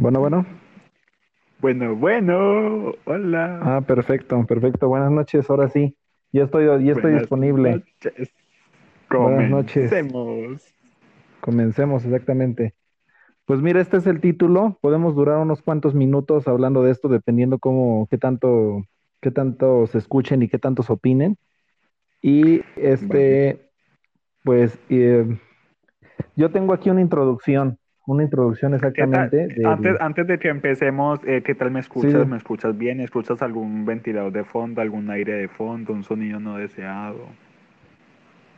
Bueno, bueno. Bueno, bueno, hola. Ah, perfecto, perfecto. Buenas noches, ahora sí. Ya estoy, ya estoy Buenas disponible. noches. Buenas noches. Comencemos. Comencemos, exactamente. Pues mira, este es el título. Podemos durar unos cuantos minutos hablando de esto, dependiendo cómo, qué tanto, qué tanto se escuchen y qué tantos opinen. Y este, pues, eh, yo tengo aquí una introducción, una introducción ¿Qué tal? exactamente del- Antes, antes de que empecemos, eh, ¿qué tal me escuchas? Sí. ¿Me escuchas bien? ¿Escuchas algún ventilador de fondo, algún aire de fondo, un sonido no deseado?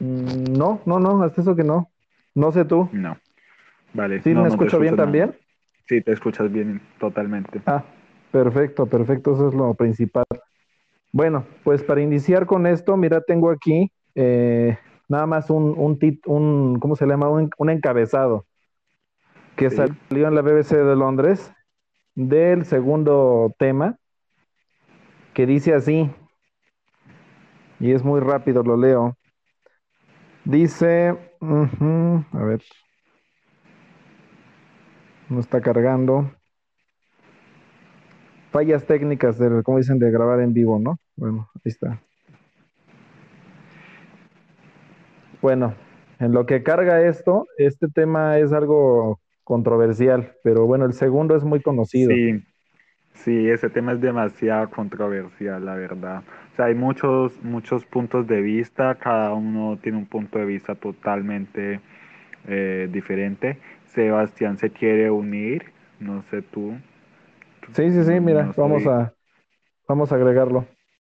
Mm, No, no, no, hasta eso que no. No sé tú. No. Vale, ¿Sí no, me no escucho bien nada. también? Sí, te escuchas bien totalmente. Ah, perfecto, perfecto, eso es lo principal. Bueno, pues para iniciar con esto, mira, tengo aquí eh, nada más un, un, tit- un, ¿cómo se llama? Un, un encabezado que Sí. salió en la BBC de Londres del segundo tema, que dice así, y es muy rápido, lo leo. Dice, a ver, no está cargando. Fallas técnicas, de, como dicen, de grabar en vivo, ¿no? Bueno, ahí está. Bueno, en lo que carga esto, este tema es algo controversial, pero bueno, el segundo es muy conocido. Sí, sí, ese tema es demasiado controversial, la verdad. O sea, hay muchos, muchos puntos de vista, cada uno tiene un punto de vista totalmente eh, diferente. Sebastián se quiere unir, no sé tú. Sí, sí, sí, mira, no vamos a, vamos a agregarlo.